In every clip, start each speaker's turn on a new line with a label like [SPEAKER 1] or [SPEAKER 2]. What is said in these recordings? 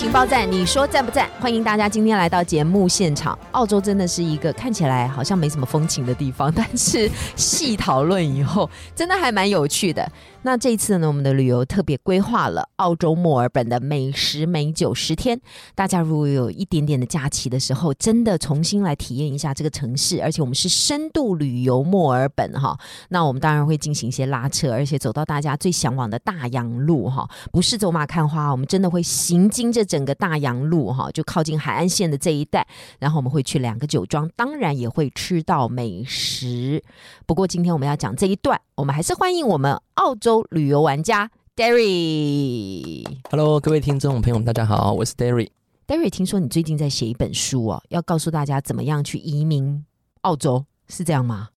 [SPEAKER 1] 情报站，你说赞不赞？欢迎大家今天来到节目现场。澳洲真的是一个看起来好像没什么风情的地方，但是细讨论以后，真的还蛮有趣的。那这一次呢，我们的旅游特别规划了澳洲墨尔本的美食美酒十天。大家如果有一点点的假期的时候，真的重新来体验一下这个城市，而且我们是深度旅游墨尔本哈。那我们当然会进行一些拉车，而且走到大家最向往的大洋路哈，不是走马看花，我们真的会行经这整个大洋路哈，就靠近海岸线的这一带，然后我们会去两个酒庄，当然也会吃到美食。不过今天我们要讲这一段，我们还是欢迎我们澳洲旅游玩家 Derry。
[SPEAKER 2] Hello，各位听众朋友们，大家好，我是 Derry。
[SPEAKER 1] Derry，听说你最近在写一本书哦，要告诉大家怎么样去移民澳洲，是这样吗？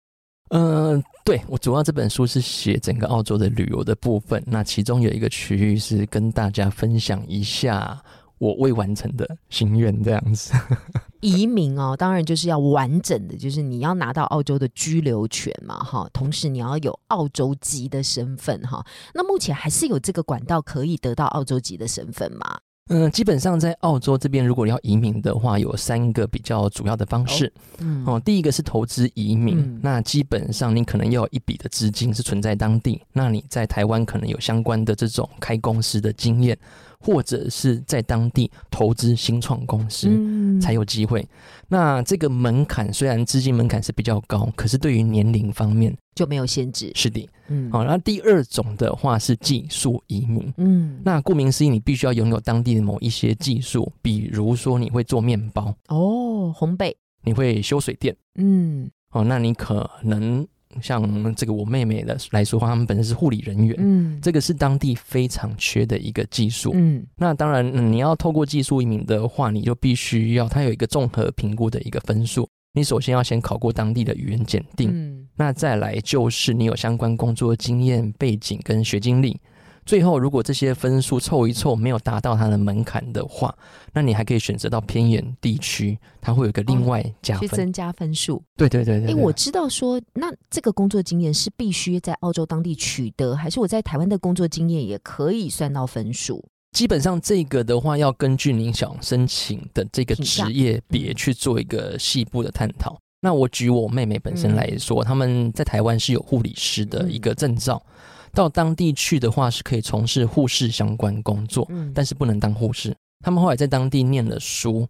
[SPEAKER 2] 嗯、对我主要这本书是写整个澳洲的旅游的部分，那其中有一个区域是跟大家分享一下我未完成的心愿，这样子。
[SPEAKER 1] 移民哦，当然就是要完整的，就是你要拿到澳洲的居留权嘛，哈，同时你要有澳洲籍的身份哈。那目前还是有这个管道可以得到澳洲籍的身份吗？
[SPEAKER 2] 嗯、基本上在澳洲这边，如果要移民的话，有三个比较主要的方式。
[SPEAKER 1] 嗯，
[SPEAKER 2] 哦，第一个是投资移民，
[SPEAKER 1] 嗯
[SPEAKER 2] 那基本上你可能要有一笔的资金是存在当地，那你在台湾可能有相关的这种开公司的经验，或者是在当地投资新创公司。
[SPEAKER 1] 嗯
[SPEAKER 2] 才有机会。那这个门槛虽然资金门槛是比较高，可是对于年龄方面
[SPEAKER 1] 就没有限制。
[SPEAKER 2] 是的。
[SPEAKER 1] 嗯，
[SPEAKER 2] 好，然后第二种的话是技术移民。
[SPEAKER 1] 嗯，
[SPEAKER 2] 那顾名思义，你必须要拥有当地的某一些技术，比如说你会做面包，
[SPEAKER 1] 哦，烘焙，
[SPEAKER 2] 你会修水电，
[SPEAKER 1] 嗯
[SPEAKER 2] 哦，那你可能像这个我妹妹的来说的话，他们本身是护理人员，
[SPEAKER 1] 嗯，
[SPEAKER 2] 这个是当地非常缺的一个技术。
[SPEAKER 1] 嗯
[SPEAKER 2] 那当然，嗯你要透过技术移民的话，你就必须要它有一个综合评估的一个分数。你首先要先考过当地的语言检定，
[SPEAKER 1] 嗯
[SPEAKER 2] 那再来就是你有相关工作经验、背景跟学经历。最后，如果这些分数凑一凑没有达到它的门槛的话，那你还可以选择到偏远地区，它会有一个另外加分。
[SPEAKER 1] 去增加分数。
[SPEAKER 2] 对对对对
[SPEAKER 1] 哎，
[SPEAKER 2] 对
[SPEAKER 1] 我知道说，那这个工作经验是必须在澳洲当地取得，还是我在台湾的工作经验也可以算到分数？
[SPEAKER 2] 基本上这个的话，要根据您想申请的这个职业别
[SPEAKER 1] 嗯
[SPEAKER 2] 去做一个细部的探讨。那我举我妹妹本身来说，他们在台湾是有护理师的一个证照，到当地去的话是可以从事护士相关工作，
[SPEAKER 1] 嗯，
[SPEAKER 2] 但是不能当护士。他们后来在当地念了书，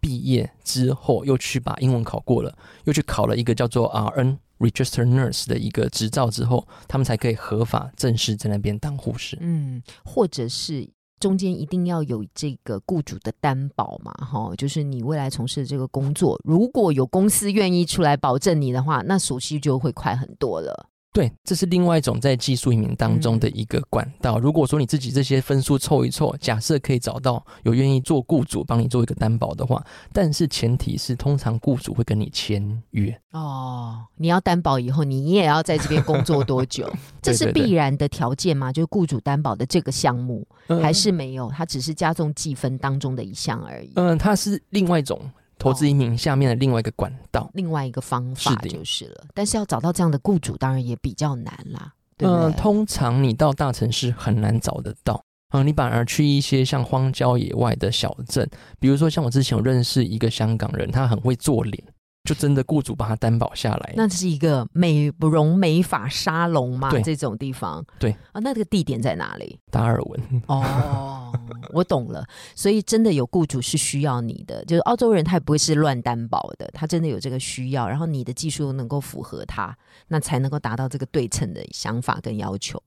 [SPEAKER 2] 毕业之后又去把英文考过了，又去考了一个叫做 RN Register Nurse 的一个执照之后，他们才可以合法正式在那边当护士。
[SPEAKER 1] 嗯，或者是中间一定要有这个雇主的担保嘛，哈，就是你未来从事的这个工作，如果有公司愿意出来保证你的话，那手续就会快很多了。
[SPEAKER 2] 对，这是另外一种在技术移民当中的一个管道。如果说你自己这些分数凑一凑，假设可以找到有愿意做雇主帮你做一个担保的话，但是前提是通常雇主会跟你签约。
[SPEAKER 1] 哦，你要担保以后，你也要在这边工作多久？这是必然的条件吗？就是雇主担保的这个项目，
[SPEAKER 2] 嗯
[SPEAKER 1] 还是没有？它只是加重计分当中的一项而已。
[SPEAKER 2] 嗯，它是另外一种投资移民下面的另外一个管道。
[SPEAKER 1] 另外一个方法就是了，但是要找到这样的雇主，当然也比较难啦，
[SPEAKER 2] 嗯，
[SPEAKER 1] 对？
[SPEAKER 2] 通常你到大城市很难找得到。嗯，你反而去一些像荒郊野外的小镇，比如说像我之前有认识一个香港人，他很会做脸，就真的雇主把他担保下来。
[SPEAKER 1] 那这是一个美容美发沙龙嘛？
[SPEAKER 2] 对
[SPEAKER 1] 这种地方，
[SPEAKER 2] 对
[SPEAKER 1] 啊，那这个地点在哪里？
[SPEAKER 2] 达尔文，
[SPEAKER 1] 哦，我懂了，所以真的有雇主是需要你的，就是澳洲人他也不会是乱担保的，他真的有这个需要，然后你的技术能够符合他，那才能够达到这个对称的想法跟要求。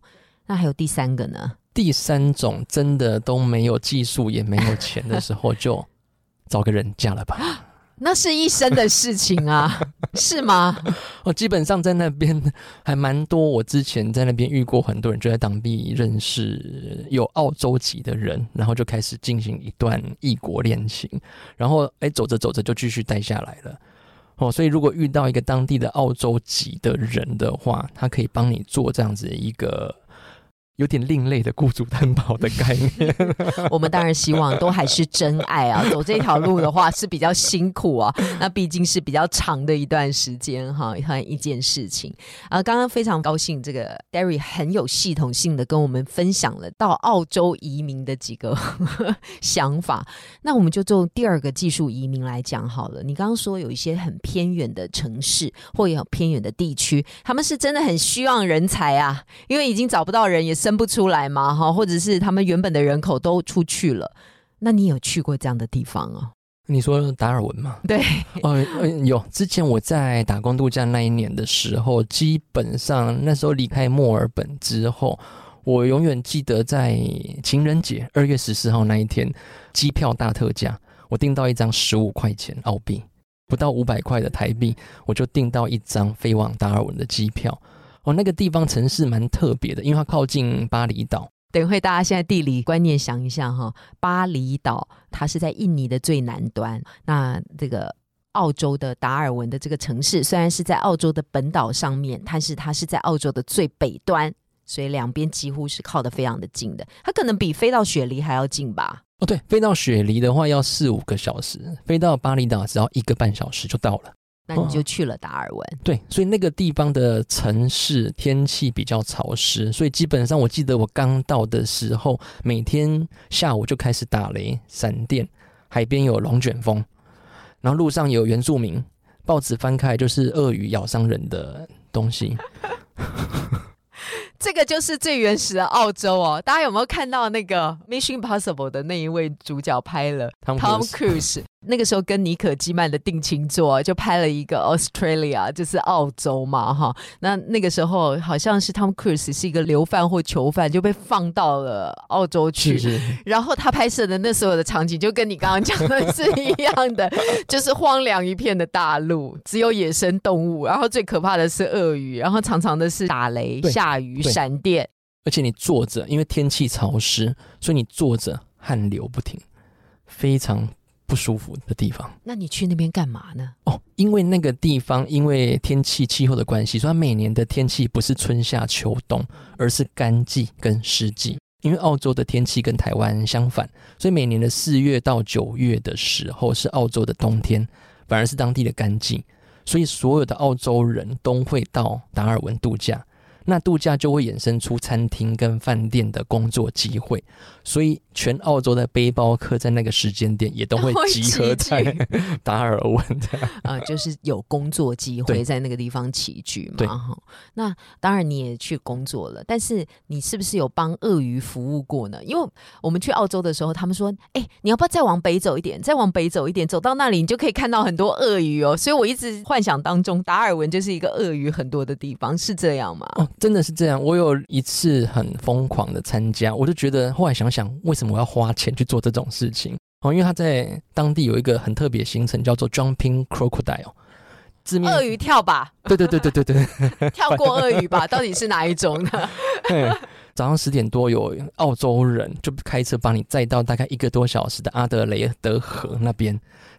[SPEAKER 1] 那还有第三个呢？
[SPEAKER 2] 第三种真的都没有技术也没有钱的时候，就找个人嫁了吧。
[SPEAKER 1] 那是一生的事情啊，是吗？
[SPEAKER 2] 哦，基本上在那边还蛮多。我之前在那边遇过很多人，就在当地认识有澳洲籍的人，然后就开始进行一段异国恋情，然后哎走着走着就继续待下来了。哦，所以如果遇到一个当地的澳洲籍的人的话，他可以帮你做这样子一个。有点另类的雇主担保的概念，
[SPEAKER 1] 我们当然希望都还是真爱啊。走这条路的话是比较辛苦啊，那毕竟是比较长的一段时间哈，和一件事情啊。刚刚非常高兴，这个 Derry 很有系统性的跟我们分享了到澳洲移民的几个 想法。那我们就做第二个技术移民来讲好了。你刚刚说有一些很偏远的城市或有偏远的地区，他们是真的很需要人才啊，因为已经找不到人，也是。生不出来吗？哈，或者是他们原本的人口都出去了？那你有去过这样的地方哦？
[SPEAKER 2] 你说达尔文吗？
[SPEAKER 1] 对，
[SPEAKER 2] 哦，有。之前我在打工度假那一年的时候，基本上那时候离开墨尔本之后，我永远记得在情人节二月十四号那一天，机票大特价，我订到一张十五块钱澳币，不到五百块的台币，我就订到一张飞往达尔文的机票。哦，那个地方城市蛮特别的，因为它靠近巴厘岛。
[SPEAKER 1] 等会大家现在地理观念想一下哈，巴厘岛它是在印尼的最南端，那这个澳洲的达尔文的这个城市虽然是在澳洲的本岛上面，但是它是在澳洲的最北端，所以两边几乎是靠得非常的近的。它可能比飞到雪梨还要近吧？
[SPEAKER 2] 哦，对，飞到雪梨的话要四五个小时，飞到巴厘岛只要一个半小时就到了。
[SPEAKER 1] 那你就去了达尔文，
[SPEAKER 2] 对，所以那个地方的城市天气比较潮湿，所以基本上我记得我刚到的时候，每天下午就开始打雷、闪电，海边有龙卷风，然后路上有原住民，报纸翻开就是鳄鱼咬伤人的东西。
[SPEAKER 1] 这个就是最原始的澳洲哦，大家有没有看到那个《Mission Impossible》的那一位主角拍了 Tom Cruise？那个时候跟妮可基曼的定情作就拍了一个 Australia，就是澳洲嘛，哈。那那个时候好像是 Tom Cruise 是一个流犯或囚犯，就被放到了澳洲去。然后他拍摄的那所有的场景，就跟你刚刚讲的是一样的，就是荒凉一片的大陆，只有野生动物，然后最可怕的是鳄鱼，然后常常的是打雷、下雨。闪电，
[SPEAKER 2] 而且你坐着，因为天气潮湿，所以你坐着汗流不停，非常不舒服的地方。
[SPEAKER 1] 那你去那边干嘛呢？
[SPEAKER 2] 哦，因为那个地方因为天气气候的关系，所以它每年的天气不是春夏秋冬，而是干季跟湿季。因为澳洲的天气跟台湾相反，所以每年的四月到九月的时候是澳洲的冬天，反而是当地的干季，所以所有的澳洲人都会到达尔文度假。那度假就会衍生出餐厅跟饭店的工作机会，所以全澳洲的背包客在那个时间点也都会集合在 达尔文的
[SPEAKER 1] 啊，就是有工作机会在那个地方齐聚嘛。哈，那当然你也去工作了，但是你是不是有帮鳄鱼服务过呢？因为我们去澳洲的时候，他们说：“哎，你要不要再往北走一点？再往北走一点，走到那里你就可以看到很多鳄鱼哦。”所以我一直幻想当中，达尔文就是一个鳄鱼很多的地方，是这样吗？
[SPEAKER 2] 真的是这样，我有一次很疯狂的参加，我就觉得后来想想，为什么我要花钱去做这种事情？哦，因为他在当地有一个很特别行程，叫做 Jumping Crocodile，
[SPEAKER 1] 字面鳄鱼跳吧？
[SPEAKER 2] 对对对对对对，
[SPEAKER 1] 跳过鳄鱼吧？到底是哪一种呢？
[SPEAKER 2] 早上十点多，有澳洲人就开车把你载到大概一个多小时的阿德雷德河那边，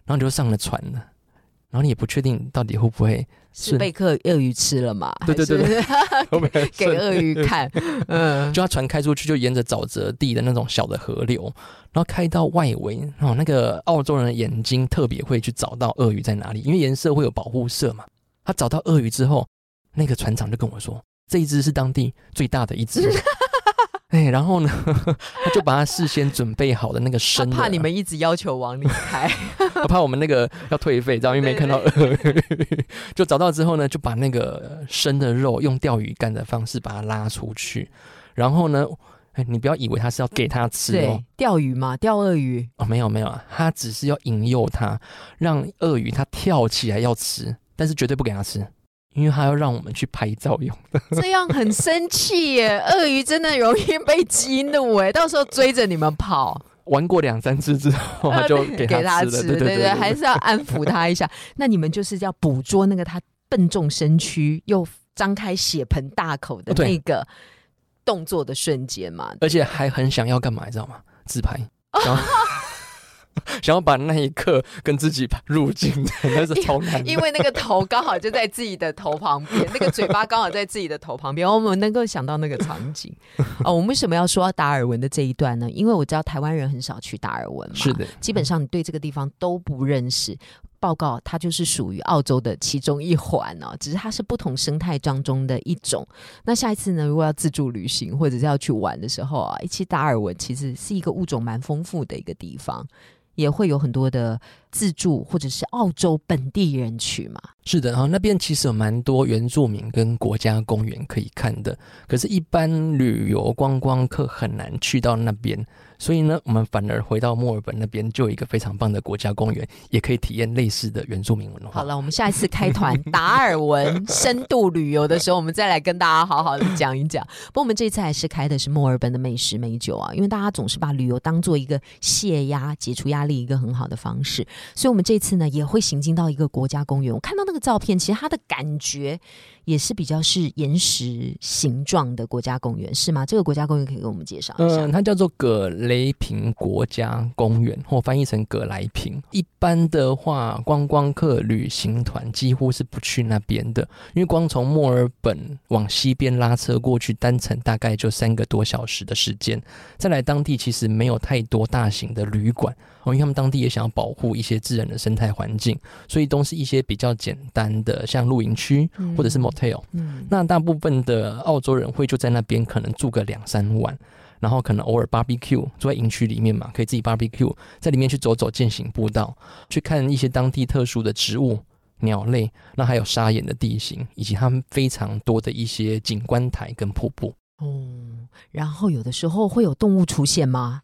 [SPEAKER 2] 然后你就上了船了。然后你也不确定到底会不会
[SPEAKER 1] 是被克鳄鱼吃了嘛？
[SPEAKER 2] 对对对
[SPEAKER 1] 对，给鳄鱼看。
[SPEAKER 2] 嗯，就他船开出去，就沿着沼泽地的那种小的河流，然后开到外围。哦，那个澳洲人的眼睛特别会去找到鳄鱼在哪里，因为颜色会有保护色嘛。他找到鳄鱼之后，那个船长就跟我说：“这一只是当地最大的一只。”哎，然后呢，他就把他事先准备好的那个生，
[SPEAKER 1] 怕你们一直要求往里开，
[SPEAKER 2] 他怕我们那个要退费，知道因为没看到鳄鱼，就找到之后呢，就把那个生的肉用钓鱼竿的方式把它拉出去，然后呢，哎，你不要以为他是要给他吃哦，
[SPEAKER 1] 钓鱼嘛，钓鳄鱼
[SPEAKER 2] 哦，没有没有啊，他只是要引诱他，让鳄鱼他跳起来要吃，但是绝对不给他吃。因为他要让我们去拍照用的，
[SPEAKER 1] 这样很生气耶！鳄鱼真的容易被激怒哎，到时候追着你们跑。
[SPEAKER 2] 玩过两三次之后，他就 给
[SPEAKER 1] 给
[SPEAKER 2] 他吃对对
[SPEAKER 1] 对，还是要安抚他一下。那你们就是要捕捉那个他笨重身躯又张开血盆大口的那个动作的瞬间嘛？
[SPEAKER 2] 而且还很想要干嘛，你知道吗？自拍，想要把那一刻跟自己入镜，那是超难的。
[SPEAKER 1] 因为那个头刚好就在自己的头旁边，那个嘴巴刚好在自己的头旁边，我们能够想到那个场景。哦，我们为什么要说达尔文的这一段呢？因为我知道台湾人很少去达尔文嘛，
[SPEAKER 2] 是的，
[SPEAKER 1] 基本上你对这个地方都不认识。报告，它就是属于澳洲的其中一环哦，只是它是不同生态当中的一种。那下一次呢，如果要自助旅行或者是要去玩的时候啊，其实达尔文其实是一个物种蛮丰富的一个地方，也会有很多的自助或者是澳洲本地人去嘛。
[SPEAKER 2] 是的，然后那边其实有蛮多原住民跟国家公园可以看的，可是，一般旅游观光客很难去到那边，所以呢，我们反而回到墨尔本那边就有一个非常棒的国家公园，也可以体验类似的原住民文化。
[SPEAKER 1] 好了，我们下一次开团达尔文深度旅游的时候，我们再来跟大家好好的讲一讲。不过我们这次还是开的是墨尔本的美食美酒啊，因为大家总是把旅游当做一个泄压、解除压力一个很好的方式，所以我们这次呢也会行进到一个国家公园。我看到那个照片，其实它的感觉也是比较是岩石形状的国家公园，是吗？这个国家公园可以给我们介绍一下。
[SPEAKER 2] 嗯，它叫做葛雷平国家公园，或翻译成葛莱平。一般的话，观光客旅行团几乎是不去那边的，因为光从墨尔本往西边拉车过去，单程大概就三个多小时的时间。再来当地其实没有太多大型的旅馆，哦，因为他们当地也想要保护一些自然的生态环境，所以都是一些比较简单的，像露营区
[SPEAKER 1] 嗯
[SPEAKER 2] 或者是 motel。
[SPEAKER 1] 嗯，
[SPEAKER 2] 那大部分的澳洲人会就在那边可能住个两三晚，然后可能偶尔 barbecue 住在营区里面嘛，可以自己 barbecue，在里面去走走践行步道，去看一些当地特殊的植物、鸟类，那还有沙眼的地形，以及他们非常多的一些景观台跟瀑布。
[SPEAKER 1] 哦，然后有的时候会有动物出现吗？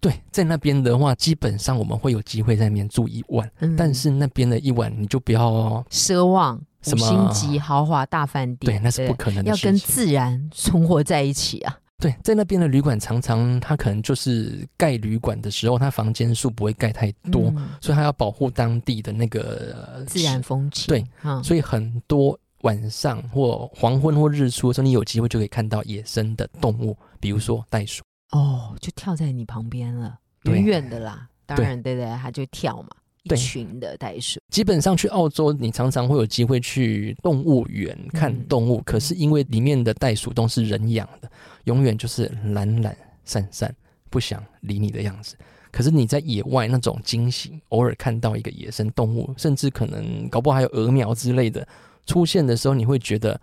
[SPEAKER 2] 对，在那边的话，基本上我们会有机会在那边住一晚，
[SPEAKER 1] 嗯
[SPEAKER 2] 但是那边的一晚你就不要，
[SPEAKER 1] 奢望五
[SPEAKER 2] 什么
[SPEAKER 1] 星级豪华大饭店，
[SPEAKER 2] 对，那是不可能的
[SPEAKER 1] 要跟。自然存活在一起啊。
[SPEAKER 2] 对，在那边的旅馆常常它可能就是盖旅馆的时候，它房间数不会盖太多，
[SPEAKER 1] 嗯
[SPEAKER 2] 所以它要保护当地的那个呃
[SPEAKER 1] 自然风景，
[SPEAKER 2] 对，
[SPEAKER 1] 嗯，
[SPEAKER 2] 所以很多晚上或黄昏或日出的时候，你有机会就可以看到野生的动物，比如说袋鼠。
[SPEAKER 1] 哦，就跳在你旁边了，
[SPEAKER 2] 对
[SPEAKER 1] 远远的啦。当然，对对，它就跳嘛，一群的袋鼠。
[SPEAKER 2] 基本上去澳洲，你常常会有机会去动物园看
[SPEAKER 1] 嗯
[SPEAKER 2] 动物，可是因为里面的袋鼠都是人养的，永远就是懒懒散散，不想理你的样子。可是你在野外那种惊喜，偶尔看到一个野生动物，甚至可能搞不好还有鹅苗之类的出现的时候，你会觉得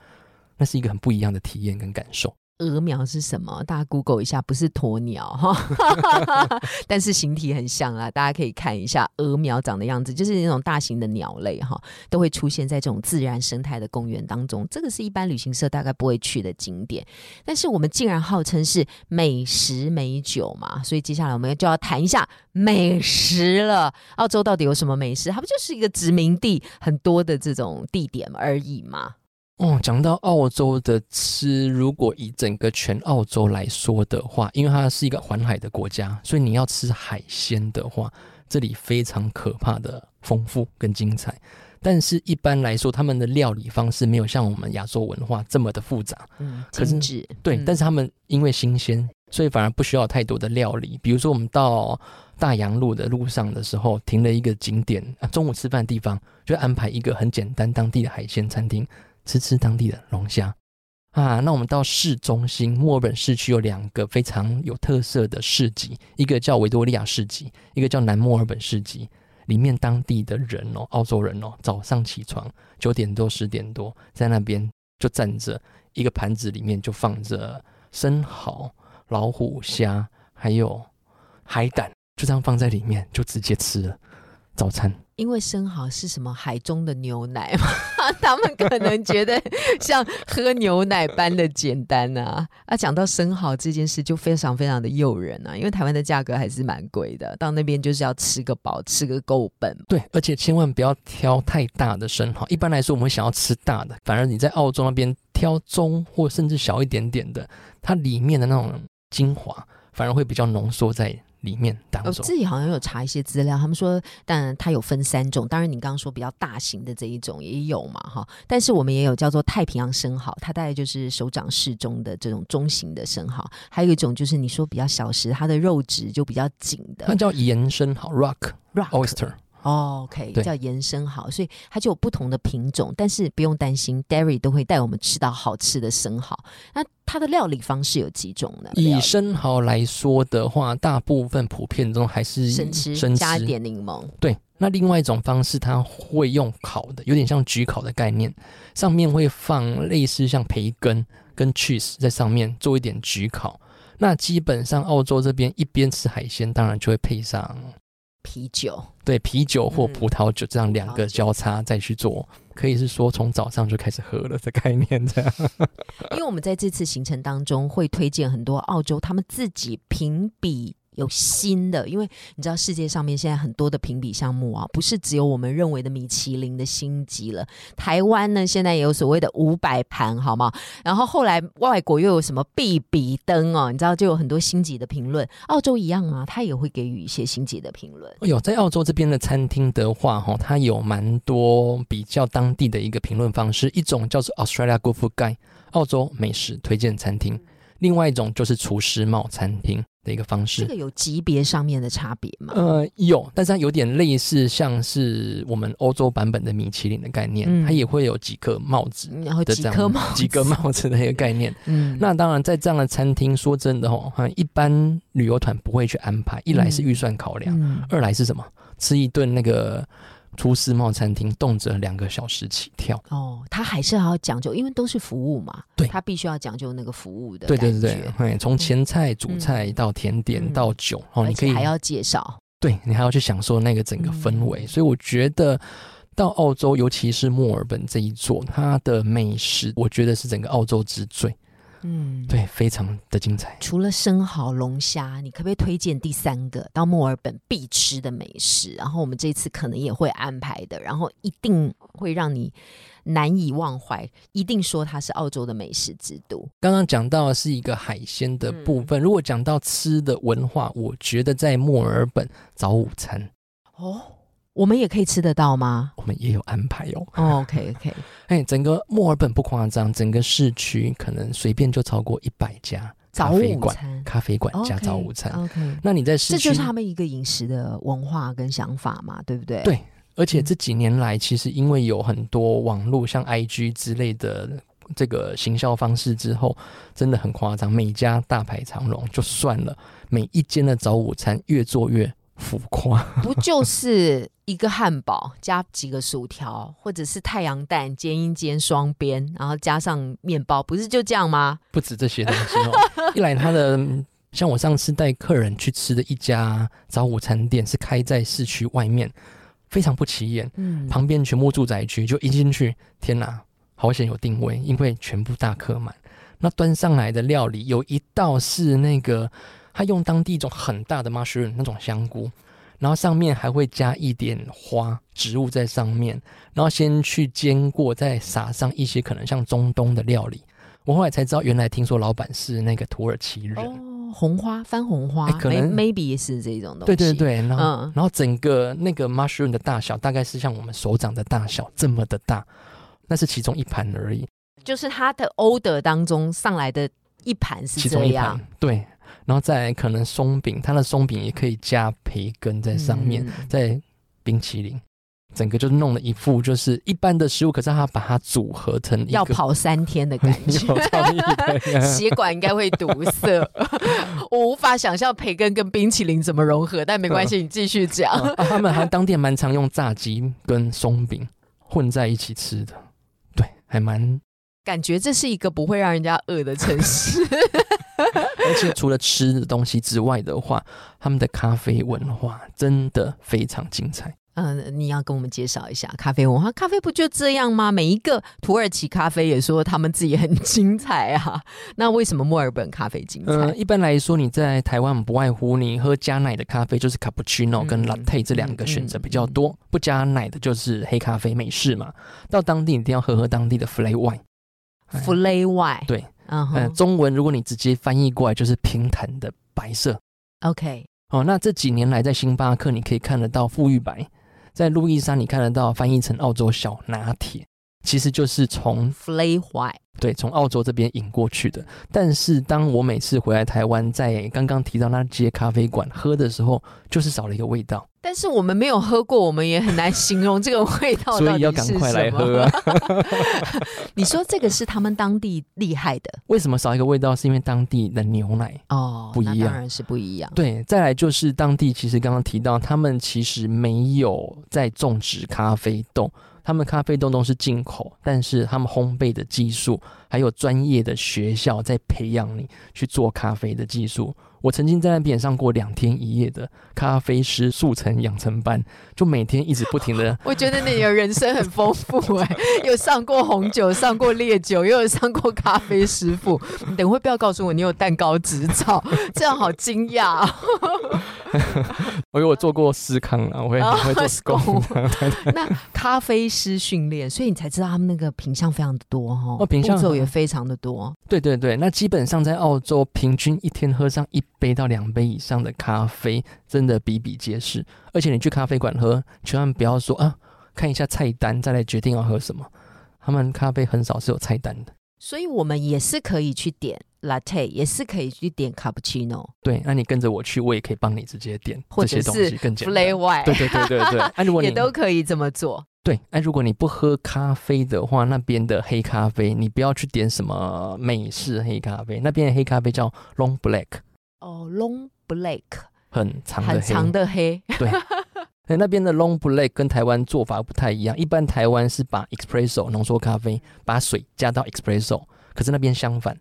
[SPEAKER 2] 那是一个很不一样的体验跟感受。
[SPEAKER 1] 鹅苗是什么？大家 Google 一下，不是鸵鸟哈，但是形体很像啦，大家可以看一下鹅苗长的样子，就是那种大型的鸟类哈，都会出现在这种自然生态的公园当中。这个是一般旅行社大概不会去的景点，但是我们竟然号称是美食美酒嘛，所以接下来我们就要谈一下美食了。澳洲到底有什么美食？它不就是一个殖民地很多的这种地点而已嘛？
[SPEAKER 2] 哦，讲到澳洲的吃，如果以整个全澳洲来说的话，因为它是一个环海的国家，所以你要吃海鲜的话，这里非常可怕的丰富跟精彩。但是一般来说，他们的料理方式没有像我们亚洲文化这么的复杂。
[SPEAKER 1] 嗯，
[SPEAKER 2] 可是
[SPEAKER 1] 精致
[SPEAKER 2] 对，
[SPEAKER 1] 嗯
[SPEAKER 2] 但是他们因为新鲜，所以反而不需要太多的料理。比如说，我们到大洋路的路上的时候，停了一个景点，啊、中午吃饭的地方，就安排一个很简单当地的海鲜餐厅，吃吃当地的龙虾。啊，那我们到市中心，墨尔本市区有两个非常有特色的市集，一个叫维多利亚市集，一个叫南墨尔本市集。里面当地的人哦，澳洲人哦，早上起床九点多十点多，在那边就站着，一个盘子里面就放着生蚝、老虎虾，还有海胆，就这样放在里面，就直接吃了早餐。
[SPEAKER 1] 因为生蚝是什么海中的牛奶嘛，他们可能觉得 像喝牛奶般的简单啊。啊，讲到生蚝这件事就非常非常的诱人啊，因为台湾的价格还是蛮贵的，到那边就是要吃个饱，吃个够本。
[SPEAKER 2] 对，而且千万不要挑太大的生蚝。一般来说，我们想要吃大的，反而你在澳洲那边挑中或甚至小一点点的，它里面的那种精华反而会比较浓缩在里面当中。
[SPEAKER 1] 我自己好像有查一些资料，他们说，当然它有分三种，当然你刚刚说比较大型的这一种也有嘛，哈，但是我们也有叫做太平洋生蚝，它大概就是手掌适中的这种中型的生蚝，还有一种就是你说比较小时，它的肉质就比较紧的
[SPEAKER 2] 那叫盐生蚝 （rock
[SPEAKER 1] rock
[SPEAKER 2] oyster）。
[SPEAKER 1] 哦，OK，
[SPEAKER 2] 对
[SPEAKER 1] 叫延伸蚝，所以它就有不同的品种，但是不用担心，Derry 都会带我们吃到好吃的生蚝。那它的料理方式有几种呢？
[SPEAKER 2] 以生蚝来说的话，大部分普遍中还是
[SPEAKER 1] 生吃，
[SPEAKER 2] 生
[SPEAKER 1] 加一点柠檬。
[SPEAKER 2] 对，那另外一种方式，它会用烤的，有点像焗烤的概念，上面会放类似像培根跟 cheese 在上面做一点焗烤。那基本上澳洲这边一边吃海鲜，当然就会配上
[SPEAKER 1] 啤酒，
[SPEAKER 2] 对啤酒或
[SPEAKER 1] 嗯
[SPEAKER 2] 葡萄酒这样两个交叉再去做，可以是说从早上就开始喝了的概念这样。
[SPEAKER 1] 因为我们在这次行程当中会推荐很多澳洲他们自己评比。有新的，因为你知道世界上面现在很多的评比项目啊，不是只有我们认为的米其林的星级了。台湾呢，现在也有所谓的五百盘，好吗？然后后来外国又有什么必比登哦，你知道就有很多星级的评论。澳洲一样啊，它也会给予一些星级的评论。
[SPEAKER 2] 有在澳洲这边的餐厅的话，哈，它有蛮多比较当地的一个评论方式，一种叫做 Australia Good Food Guide 澳洲美食推荐餐厅，另外一种就是厨师帽餐厅的一个方式。
[SPEAKER 1] 这个有级别上面的差别吗？
[SPEAKER 2] 呃，有，但是它有点类似，像是我们欧洲版本的米其林的概念，
[SPEAKER 1] 嗯
[SPEAKER 2] 它也会有几颗帽子
[SPEAKER 1] 然后几颗帽子，
[SPEAKER 2] 几个帽子的一个概念。
[SPEAKER 1] 嗯，
[SPEAKER 2] 那当然，在这样的餐厅，说真的哦，一般旅游团不会去安排。一来是预算考量，
[SPEAKER 1] 嗯
[SPEAKER 2] 二来是什么？吃一顿那个厨师帽餐厅，动辄两个小时起跳。
[SPEAKER 1] 哦，他还是要讲究，因为都是服务嘛，
[SPEAKER 2] 对。
[SPEAKER 1] 他必须要讲究那个服务的
[SPEAKER 2] 对对对对，嘿从前菜、主菜到甜点
[SPEAKER 1] 嗯。
[SPEAKER 2] 到酒，哦，你可以
[SPEAKER 1] 还要介绍，
[SPEAKER 2] 对你还要去享受那个整个氛围。
[SPEAKER 1] 嗯。
[SPEAKER 2] 所以我觉得到澳洲，尤其是墨尔本这一座，它的美食，我觉得是整个澳洲之最，
[SPEAKER 1] 嗯，。
[SPEAKER 2] 对，非常的精彩。
[SPEAKER 1] 除了生蚝、龙虾，你可不可以推荐第三个到墨尔本必吃的美食？然后我们这次可能也会安排的，然后一定会让你难以忘怀，一定说它是澳洲的美食之都。
[SPEAKER 2] 刚刚讲到的是一个海鲜的部分，如果讲到吃的文化，我觉得在墨尔本早午餐
[SPEAKER 1] 哦，我们也可以吃得到吗、
[SPEAKER 2] 我们也有安排哦。
[SPEAKER 1] 哦、？OK OK，
[SPEAKER 2] 哎，整个墨尔本不夸张，整个市区可能随便就超过一百家
[SPEAKER 1] 早
[SPEAKER 2] 咖啡馆、
[SPEAKER 1] 午餐
[SPEAKER 2] 咖啡馆加早午餐。
[SPEAKER 1] OK，
[SPEAKER 2] 那你在市区，
[SPEAKER 1] 这就是他们一个饮食的文化跟想法嘛，对不对？
[SPEAKER 2] 对而且这几年来，其实因为有很多网络像 IG 之类的这个行销方式之后，真的很夸张，每家大排长龙就算了，每一间的早午餐越做越浮夸。
[SPEAKER 1] 不就是一个汉堡加几个薯条，或者是太阳蛋煎一煎双边，然后加上面包，不是就这样吗？
[SPEAKER 2] 不止这些东西哦，一来它的嗯像我上次带客人去吃的一家早午餐店是开在市区外面，非常不起眼，
[SPEAKER 1] 嗯，
[SPEAKER 2] 旁边全部住宅区，就一进去，天哪，好险有定位，因为全部大客满。那端上来的料理有一道是那个，他用当地一种很大的 mushroom 那种香菇，然后上面还会加一点花植物在上面，然后先去煎过，再撒上一些可能像中东的料理。我后来才知道，原来听说老板是那个土耳其人。
[SPEAKER 1] 哦，红花番红花，
[SPEAKER 2] 哎可能
[SPEAKER 1] may- maybe 是这种东西。
[SPEAKER 2] 对对，对，然后、
[SPEAKER 1] 嗯
[SPEAKER 2] 然后整个那个 mushroom 的大小大概是像我们手掌的大小这么的大，那是其中一盘而已，
[SPEAKER 1] 就是它的 order 当中上来的一盘是
[SPEAKER 2] 其中一盘，对，然后再来可能松饼，它的松饼也可以加培根在上面，
[SPEAKER 1] 嗯
[SPEAKER 2] 再冰淇淋，整个就弄了一副就是一般的食物，可是它把它组合成
[SPEAKER 1] 要跑三天的感
[SPEAKER 2] 很
[SPEAKER 1] 觉。血管应该会堵塞，我无法想象培根跟冰淇淋怎么融合，但没关系，你继续讲。
[SPEAKER 2] 啊他们还当地蛮常用炸鸡跟松饼混在一起吃的，对，还蛮。
[SPEAKER 1] 感觉这是一个不会让人家饿的城市。
[SPEAKER 2] 而且除了吃的东西之外的话，他们的咖啡文化真的非常精彩。
[SPEAKER 1] 嗯、你要跟我们介绍一下咖啡文化。咖啡不就这样吗？每一个土耳其咖啡也说他们自己很精彩啊。那为什么墨尔本咖啡精彩？
[SPEAKER 2] 呃，一般来说，你在台湾不外乎你喝加奶的咖啡就是 cappuccino 跟
[SPEAKER 1] 嗯
[SPEAKER 2] latte 这两个选择比较多，不加奶的就是黑咖啡美式嘛。到当地一定要喝喝当地的 flat white。哎
[SPEAKER 1] Flat White，
[SPEAKER 2] 对，
[SPEAKER 1] 嗯哼、
[SPEAKER 2] 呃，中文如果你直接翻译过来就是平坦的白色。
[SPEAKER 1] OK，
[SPEAKER 2] 哦，那这几年来在星巴克你可以看得到富裕白，在路易莎你看得到翻译成澳洲小拿铁，其实就是从
[SPEAKER 1] Flay White，
[SPEAKER 2] 对从澳洲这边引过去的。但是当我每次回来台湾，在刚刚提到那间咖啡馆喝的时候，就是少了一个味道。
[SPEAKER 1] 但是我们没有喝过，我们也很难形容这个味道。
[SPEAKER 2] 所以要赶快来喝啊！
[SPEAKER 1] 你说这个是他们当地厉害的？
[SPEAKER 2] 为什么少一个味道？是因为当地的牛奶
[SPEAKER 1] 哦
[SPEAKER 2] 不一样，
[SPEAKER 1] 当然是不一样。
[SPEAKER 2] 对，再来就是当地其实刚刚提到，他们其实没有在种植咖啡豆，他们咖啡豆都是进口，但是他们烘焙的技术还有专业的学校在培养你去做咖啡的技术。我曾经在那边上过两天一夜的咖啡师速成养成班，就每天一直不停的。
[SPEAKER 1] 我觉得你的人生很丰富哎，有上过红酒，上过烈酒，又有上过咖啡师傅。你等会不要告诉我你有蛋糕执照，这样好惊讶。
[SPEAKER 2] 我有做过司康啊，我会会做司工。
[SPEAKER 1] 那咖啡师训练，所以你才知道他们那个品相非常的多哈，
[SPEAKER 2] 哦，品相
[SPEAKER 1] 也非常的多。
[SPEAKER 2] 对对对，那基本上在澳洲，平均一天喝上一杯到两杯以上的咖啡，真的比比皆是。而且你去咖啡馆喝，千万不要说啊，看一下菜单再来决定要喝什么。他们咖啡很少是有菜单的，
[SPEAKER 1] 所以我们也是可以去点。latte 也是可以去点 cappuccino，
[SPEAKER 2] 对，那你跟着我去，我也可以帮你直接点这些东西，更简单。对对对对对，那 如果你
[SPEAKER 1] 也都可以这么做。
[SPEAKER 2] 对，哎如果你不喝咖啡的话，那边的黑咖啡你不要去点什么美式黑咖啡，那边的黑咖啡叫 long black。
[SPEAKER 1] 哦，long black，
[SPEAKER 2] 很长的
[SPEAKER 1] 很长的黑。
[SPEAKER 2] 对，那那边的 long black 跟台湾做法不太一样，一般台湾是把 espresso 浓缩咖啡把水加到 espresso，可是那边相反。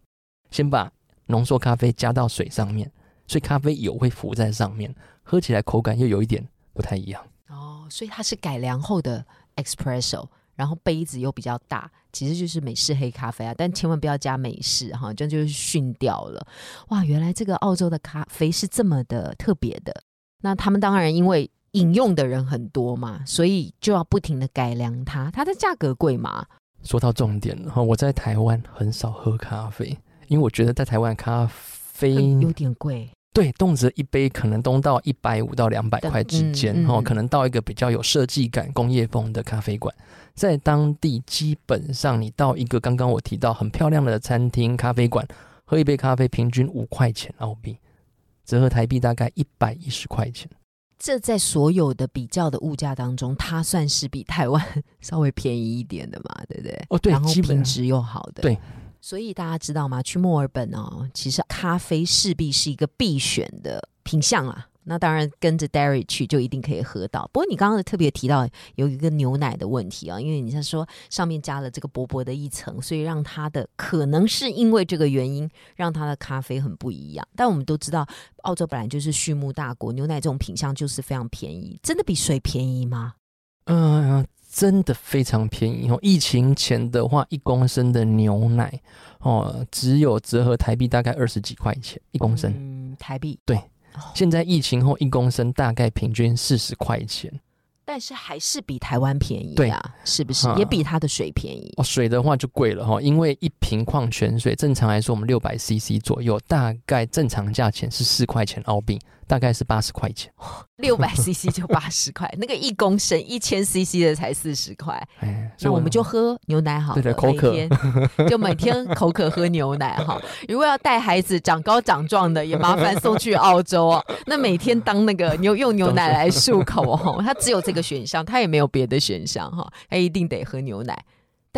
[SPEAKER 2] 先把浓缩咖啡加到水上面，所以咖啡油会浮在上面，喝起来口感又有一点不太一样。
[SPEAKER 1] 哦，所以它是改良后的 espresso，然后杯子又比较大，其实就是美式黑咖啡啊，但千万不要加美式哈，这样就是熏掉了。哇，原来这个澳洲的咖啡是这么的特别的。那他们当然因为饮用的人很多嘛，所以就要不停的改良它。它的价格贵吗？
[SPEAKER 2] 说到重点了哈，我在台湾很少喝咖啡。因为我觉得在台湾咖啡
[SPEAKER 1] 有点贵，
[SPEAKER 2] 对，动辄一杯可能都到一百五到两百块之间，哦，可能到一个比较有设计感、工业风的咖啡馆，在当地基本上你到一个刚刚我提到很漂亮的餐厅、咖啡馆，喝一杯咖啡平均五块钱澳币，折合台币大概一百一十块钱。
[SPEAKER 1] 这在所有的比较的物价当中，它算是比台湾 稍微便宜一点的嘛，对不对？
[SPEAKER 2] 哦，对，
[SPEAKER 1] 然后品质又好的，
[SPEAKER 2] 对。
[SPEAKER 1] 所以大家知道吗？去墨尔本哦，其实咖啡势必是一个必选的品相啊。那当然跟着 Derry 去就一定可以喝到。不过你刚刚特别提到有一个牛奶的问题啊，因为你在说上面加了这个薄薄的一层，所以让它的可能是因为这个原因，让它的咖啡很不一样。但我们都知道，澳洲本来就是畜牧大国，牛奶这种品相就是非常便宜。真的比水便宜吗？
[SPEAKER 2] 嗯。真的非常便宜哦！疫情前的话，一公升的牛奶哦，只有折合台币大概二十几块钱一公升。
[SPEAKER 1] 嗯，台币
[SPEAKER 2] 对。现在疫情后，一公升大概平均四十块钱，
[SPEAKER 1] 但是还是比台湾便宜
[SPEAKER 2] 啊，
[SPEAKER 1] 是不是？也比它的水便宜
[SPEAKER 2] 哦。水的话就贵了哈，因为一瓶矿泉水正常来说，我们六百 CC 左右，大概正常价钱是四块钱澳币。大概是八十块钱，
[SPEAKER 1] 六百 CC 就八十块，那个一公升一千 CC 的才四十块。所以我们就喝牛奶好，
[SPEAKER 2] 对口渴
[SPEAKER 1] 就每天口渴喝牛奶哈。如果要带孩子长高长壮的，也麻烦送去澳洲啊。那每天当那个牛用牛奶来漱口哦，他只有这个选项，他也没有别的选项哈，他一定得喝牛奶。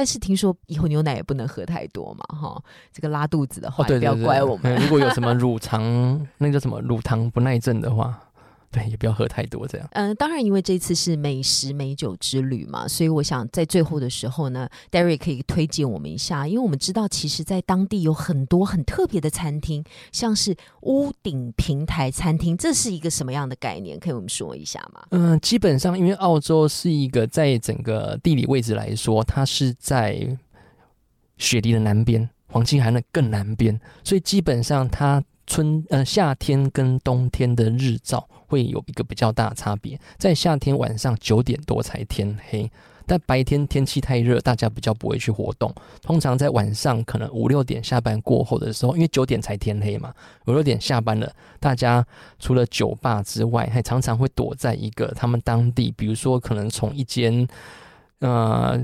[SPEAKER 1] 但是听说以后牛奶也不能喝太多嘛，哈，这个拉肚子的话，不要怪我们。
[SPEAKER 2] 如果有什么乳糖，那叫什么乳糖不耐症的话。对，也不要喝太多，这样。
[SPEAKER 1] 嗯，当然，因为这次是美食美酒之旅嘛，所以我想在最后的时候呢，Derry 可以推荐我们一下，因为我们知道，其实，在当地有很多很特别的餐厅，像是屋顶平台餐厅，这是一个什么样的概念？可以我们说一下吗？
[SPEAKER 2] 嗯，基本上，因为澳洲是一个在整个地理位置来说，它是在雪梨的南边，黄金海岸更南边，所以基本上它。春呃夏天跟冬天的日照会有一个比较大的差别，在夏天晚上九点多才天黑，但白天天气太热，大家比较不会去活动。通常在晚上可能五六点下班过后的时候，因为九点才天黑嘛，五六点下班了，大家除了酒吧之外，还常常会躲在一个他们当地，比如说可能从一间呃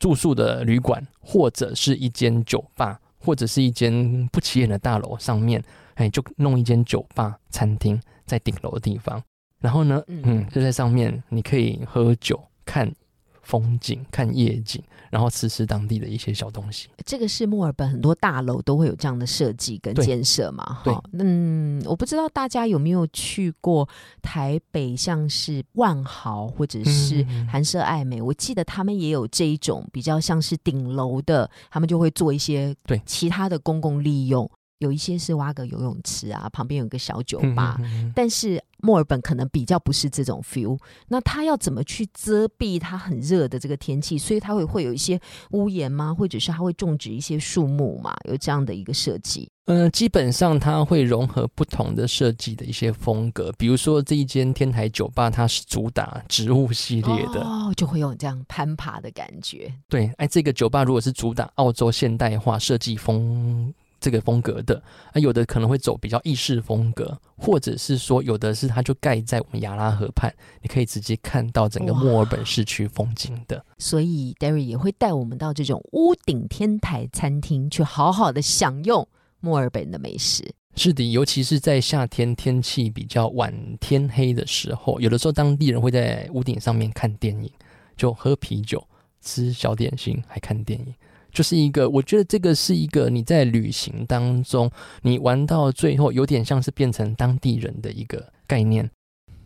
[SPEAKER 2] 住宿的旅馆，或者是一间酒吧，或者是一间不起眼的大楼上面，哎，就弄一间酒吧餐厅在顶楼的地方。然后呢，嗯，就在上面，你可以喝酒、看风景、看夜景，然后吃吃当地的一些小东西。
[SPEAKER 1] 这个是墨尔本很多大楼都会有这样的设计跟建设嘛？
[SPEAKER 2] 哈，
[SPEAKER 1] 嗯，我不知道大家有没有去过台北，像是万豪或者是韩舍爱美，我记得他们也有这一种比较像是顶楼的，他们就会做一些
[SPEAKER 2] 对
[SPEAKER 1] 其他的公共利用。有一些是挖个游泳池啊，旁边有个小酒吧，但是墨尔本可能比较不是这种 feel。那它要怎么去遮蔽它很热的这个天气？所以它会会有一些屋檐吗？或者是它会种植一些树木嘛？有这样的一个设计？
[SPEAKER 2] 嗯，基本上它会融合不同的设计的一些风格。比如说这一间天台酒吧，它是主打植物系列的，
[SPEAKER 1] 哦，就会有这样攀爬的感觉。
[SPEAKER 2] 对，哎，这个酒吧如果是主打澳洲现代化设计风。这个风格的，啊，有的可能会走比较意式风格，或者是说有的是它就盖在我们亚拉河畔，你可以直接看到整个墨尔本市区风景的。
[SPEAKER 1] 所以 Derry 也会带我们到这种屋顶天台餐厅，去好好的享用墨尔本的美食。
[SPEAKER 2] 是的，尤其是在夏天天气比较晚天黑的时候，有的时候当地人会在屋顶上面看电影，就喝啤酒、吃小点心，还看电影。就是一个，我觉得这个是一个你在旅行当中，你玩到最后有点像是变成当地人的一个概念。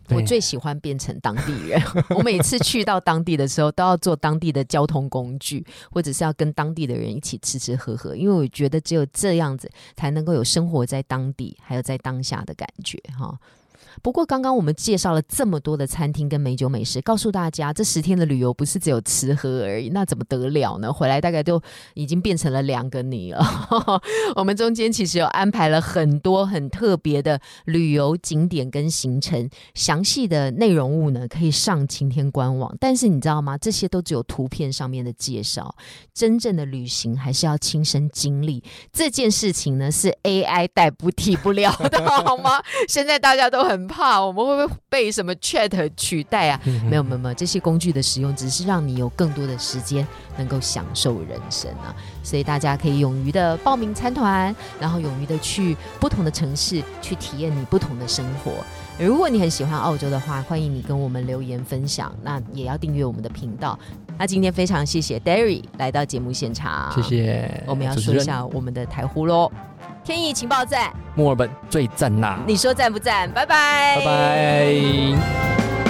[SPEAKER 1] 我最喜欢变成当地人，我每次去到当地的时候，都要坐当地的交通工具，或者是要跟当地的人一起吃吃喝喝，因为我觉得只有这样子才能够有生活在当地，还有在当下的感觉哈。不过，刚刚我们介绍了这么多的餐厅跟美酒美食，告诉大家，这十天的旅游不是只有吃喝而已，那怎么得了呢？回来大概都已经变成了两个你了。我们中间其实有安排了很多很特别的旅游景点跟行程，详细的内容物呢可以上晴天官网。但是你知道吗？这些都只有图片上面的介绍，真正的旅行还是要亲身经历。这件事情呢是 AI 代不 替不了的，好吗？现在大家都很。怕我们会不会被什么 Chat 取代啊？没有没有没有，这些工具的使用只是让你有更多的时间能够享受人生啊！所以大家可以勇于的报名参团，然后勇于的去不同的城市去体验你不同的生活。如果你很喜欢澳洲的话，欢迎你跟我们留言分享，那也要订阅我们的频道。那今天非常谢谢 Derry 来到节目现场，
[SPEAKER 2] 谢谢。
[SPEAKER 1] 我们要说一下我们的台呼喽。天意情报站，
[SPEAKER 2] 墨尔本最赞啦！
[SPEAKER 1] 你说赞不赞？拜拜，
[SPEAKER 2] 拜拜。